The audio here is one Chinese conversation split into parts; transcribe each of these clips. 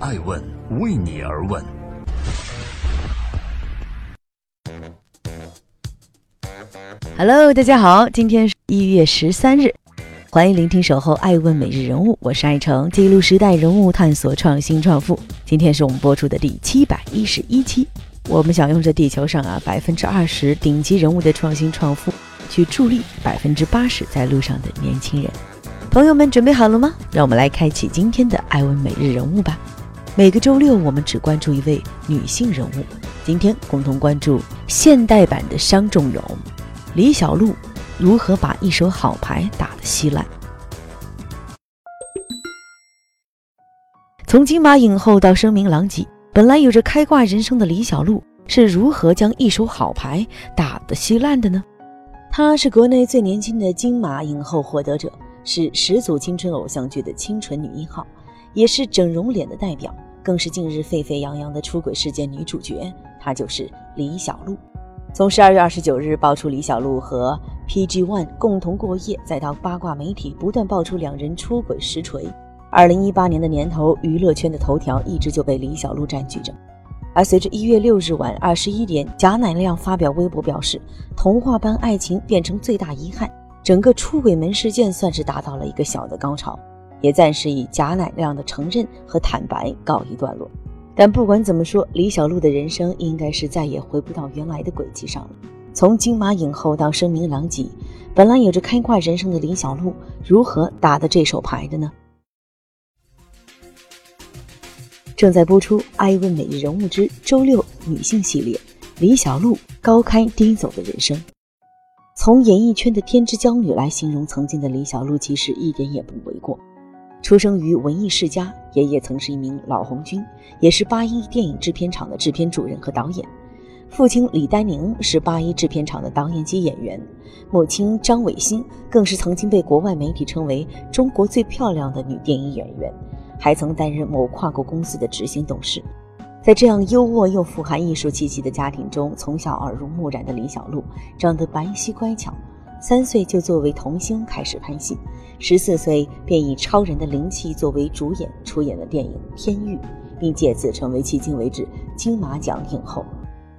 爱问为你而问。Hello，大家好，今天是一月十三日，欢迎聆听《守候爱问每日人物》，我是爱成，记录时代人物，探索创新创富。今天是我们播出的第七百一十一期，我们想用这地球上啊百分之二十顶级人物的创新创富，去助力百分之八十在路上的年轻人。朋友们准备好了吗？让我们来开启今天的爱问每日人物吧。每个周六，我们只关注一位女性人物。今天共同关注现代版的商仲永，李小璐如何把一手好牌打得稀烂。从金马影后到声名狼藉，本来有着开挂人生的李小璐是如何将一手好牌打得稀烂的呢？她是国内最年轻的金马影后获得者。是十足青春偶像剧的清纯女一号，也是整容脸的代表，更是近日沸沸扬扬的出轨事件女主角。她就是李小璐。从十二月二十九日爆出李小璐和 PG One 共同过夜，再到八卦媒体不断爆出两人出轨实锤，二零一八年的年头，娱乐圈的头条一直就被李小璐占据着。而随着一月六日晚二十一点，贾乃亮发表微博表示，童话般爱情变成最大遗憾。整个出轨门事件算是达到了一个小的高潮，也暂时以贾乃亮的承认和坦白告一段落。但不管怎么说，李小璐的人生应该是再也回不到原来的轨迹上了。从金马影后到声名狼藉，本来有着开挂人生的李小璐，如何打的这手牌的呢？正在播出《爱问每日人物之周六女性系列》，李小璐高开低走的人生。从演艺圈的天之娇女来形容曾经的李小璐，其实一点也不为过。出生于文艺世家，爷爷曾是一名老红军，也是八一电影制片厂的制片主任和导演；父亲李丹宁是八一制片厂的导演及演员；母亲张伟欣更是曾经被国外媒体称为中国最漂亮的女电影演员，还曾担任某跨国公司的执行董事。在这样优渥又富含艺术气息的家庭中，从小耳濡目染的李小璐长得白皙乖巧，三岁就作为童星开始拍戏，十四岁便以超人的灵气作为主演出演了电影《天域》，并借此成为迄今为止金马奖影后。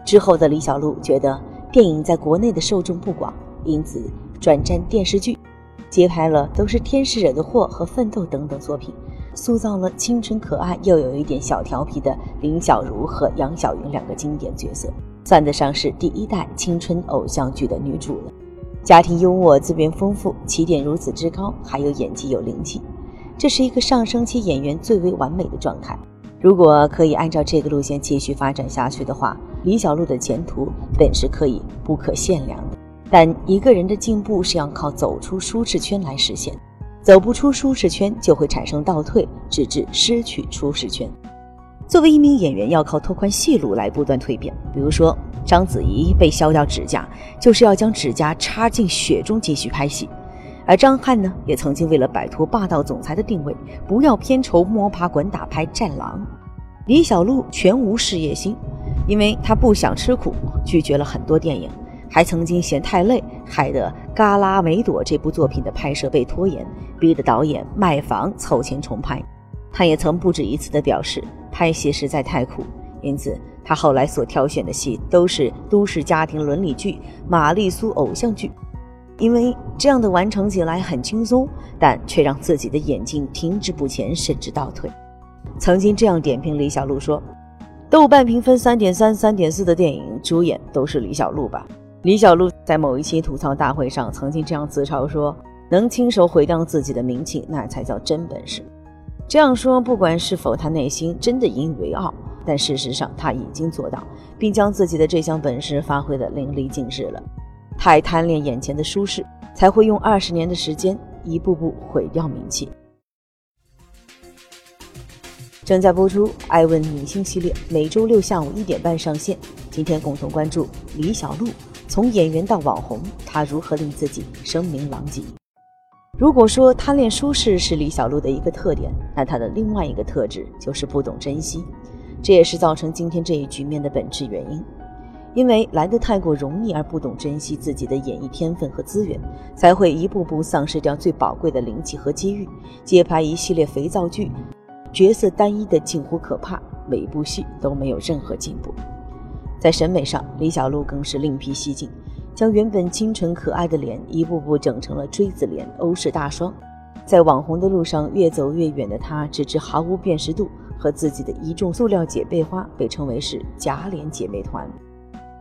之后的李小璐觉得电影在国内的受众不广，因此转战电视剧，接拍了《都是天使惹的祸》和《奋斗》等等作品。塑造了清纯可爱又有一点小调皮的林小如和杨晓云两个经典角色，算得上是第一代青春偶像剧的女主了。家庭优渥，资源丰富，起点如此之高，还有演技有灵气，这是一个上升期演员最为完美的状态。如果可以按照这个路线继续发展下去的话，李小璐的前途本是可以不可限量的。但一个人的进步是要靠走出舒适圈来实现。走不出舒适圈，就会产生倒退，直至失去舒适圈。作为一名演员，要靠拓宽戏路来不断蜕变。比如说，章子怡被削掉指甲，就是要将指甲插进血中继续拍戏；而张翰呢，也曾经为了摆脱霸道总裁的定位，不要片酬摸爬滚打拍《战狼》。李小璐全无事业心，因为她不想吃苦，拒绝了很多电影。还曾经嫌太累，害得《嘎啦梅朵》这部作品的拍摄被拖延，逼得导演卖房凑钱重拍。他也曾不止一次地表示，拍戏实在太苦，因此他后来所挑选的戏都是都市家庭伦理剧、玛丽苏偶像剧，因为这样的完成起来很轻松，但却让自己的眼睛停滞不前，甚至倒退。曾经这样点评李小璐说：“豆瓣评分三点三、三点四的电影，主演都是李小璐吧。”李小璐在某一期吐槽大会上曾经这样自嘲说：“能亲手毁掉自己的名气，那才叫真本事。”这样说，不管是否他内心真的引以为傲，但事实上他已经做到，并将自己的这项本事发挥得淋漓尽致了。太贪恋眼前的舒适，才会用二十年的时间一步步毁掉名气。正在播出《爱问女性》系列，每周六下午一点半上线。今天共同关注李小璐。从演员到网红，她如何令自己声名狼藉？如果说贪恋舒适是李小璐的一个特点，那她的另外一个特质就是不懂珍惜，这也是造成今天这一局面的本质原因。因为来得太过容易而不懂珍惜自己的演艺天分和资源，才会一步步丧失掉最宝贵的灵气和机遇，接拍一系列肥皂剧，角色单一的近乎可怕，每部戏都没有任何进步。在审美上，李小璐更是另辟蹊径，将原本清纯可爱的脸一步步整成了锥子脸、欧式大双。在网红的路上越走越远的她，直至毫无辨识度，和自己的一众塑料姐妹花被称为是假脸姐妹团。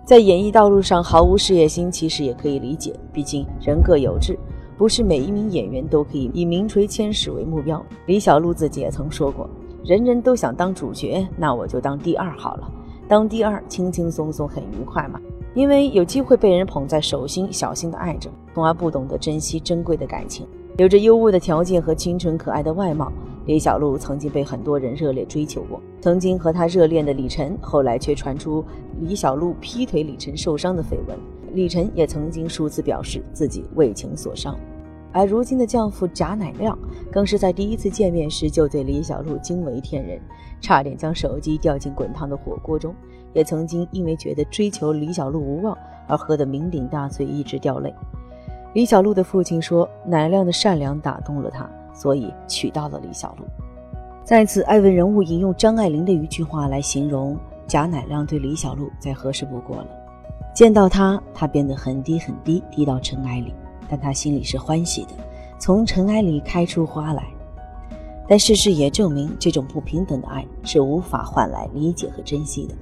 在演艺道路上毫无事业心，其实也可以理解，毕竟人各有志，不是每一名演员都可以以名垂千史为目标。李小璐自己也曾说过：“人人都想当主角，那我就当第二好了。当第二，轻轻松松，很愉快嘛。因为有机会被人捧在手心，小心的爱着，从而不懂得珍惜珍贵的感情。有着优渥的条件和清纯可爱的外貌。”李小璐曾经被很多人热烈追求过，曾经和她热恋的李晨，后来却传出李小璐劈腿李晨受伤的绯闻。李晨也曾经数次表示自己为情所伤，而如今的丈夫贾乃亮，更是在第一次见面时就对李小璐惊为天人，差点将手机掉进滚烫的火锅中。也曾经因为觉得追求李小璐无望而喝得酩酊大醉，一直掉泪。李小璐的父亲说，乃亮的善良打动了他。所以娶到了李小璐。在此，艾文人物引用张爱玲的一句话来形容贾乃亮对李小璐再合适不过了。见到他，他变得很低很低，低到尘埃里，但他心里是欢喜的，从尘埃里开出花来。但事实也证明，这种不平等的爱是无法换来理解和珍惜的。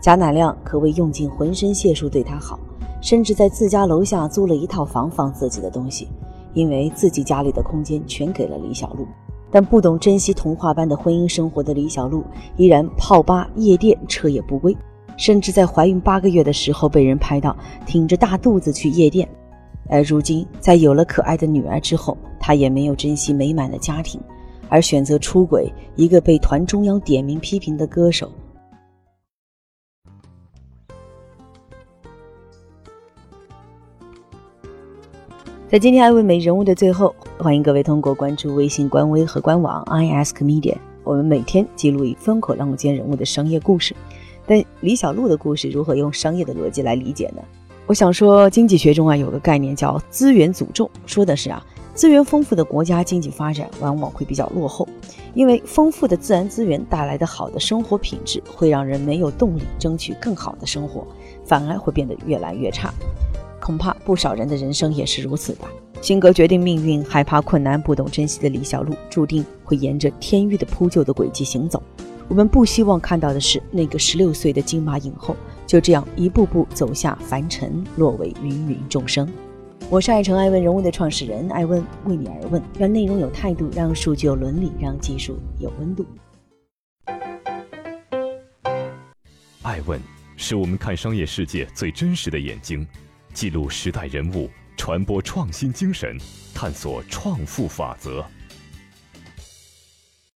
贾乃亮可谓用尽浑身解数对她好，甚至在自家楼下租了一套房放自己的东西。因为自己家里的空间全给了李小璐，但不懂珍惜童话般的婚姻生活的李小璐，依然泡吧、夜店彻夜不归，甚至在怀孕八个月的时候被人拍到挺着大肚子去夜店。而如今，在有了可爱的女儿之后，他也没有珍惜美满的家庭，而选择出轨一个被团中央点名批评的歌手。在今天爱问美人物的最后，欢迎各位通过关注微信官微和官网 i ask media，我们每天记录以风口浪尖人物的商业故事。但李小璐的故事如何用商业的逻辑来理解呢？我想说，经济学中啊有个概念叫资源诅咒，说的是啊资源丰富的国家经济发展往往会比较落后，因为丰富的自然资源带来的好的生活品质会让人没有动力争取更好的生活，反而会变得越来越差。恐怕不少人的人生也是如此吧。性格决定命运，害怕困难、不懂珍惜的李小璐，注定会沿着天域的铺就的轨迹行走。我们不希望看到的是，那个十六岁的金马影后就这样一步步走下凡尘，落为芸芸众生。我是爱成爱问人物的创始人，爱问为你而问，让内容有态度，让数据有伦理，让技术有温度。爱问是我们看商业世界最真实的眼睛。记录时代人物，传播创新精神，探索创富法则。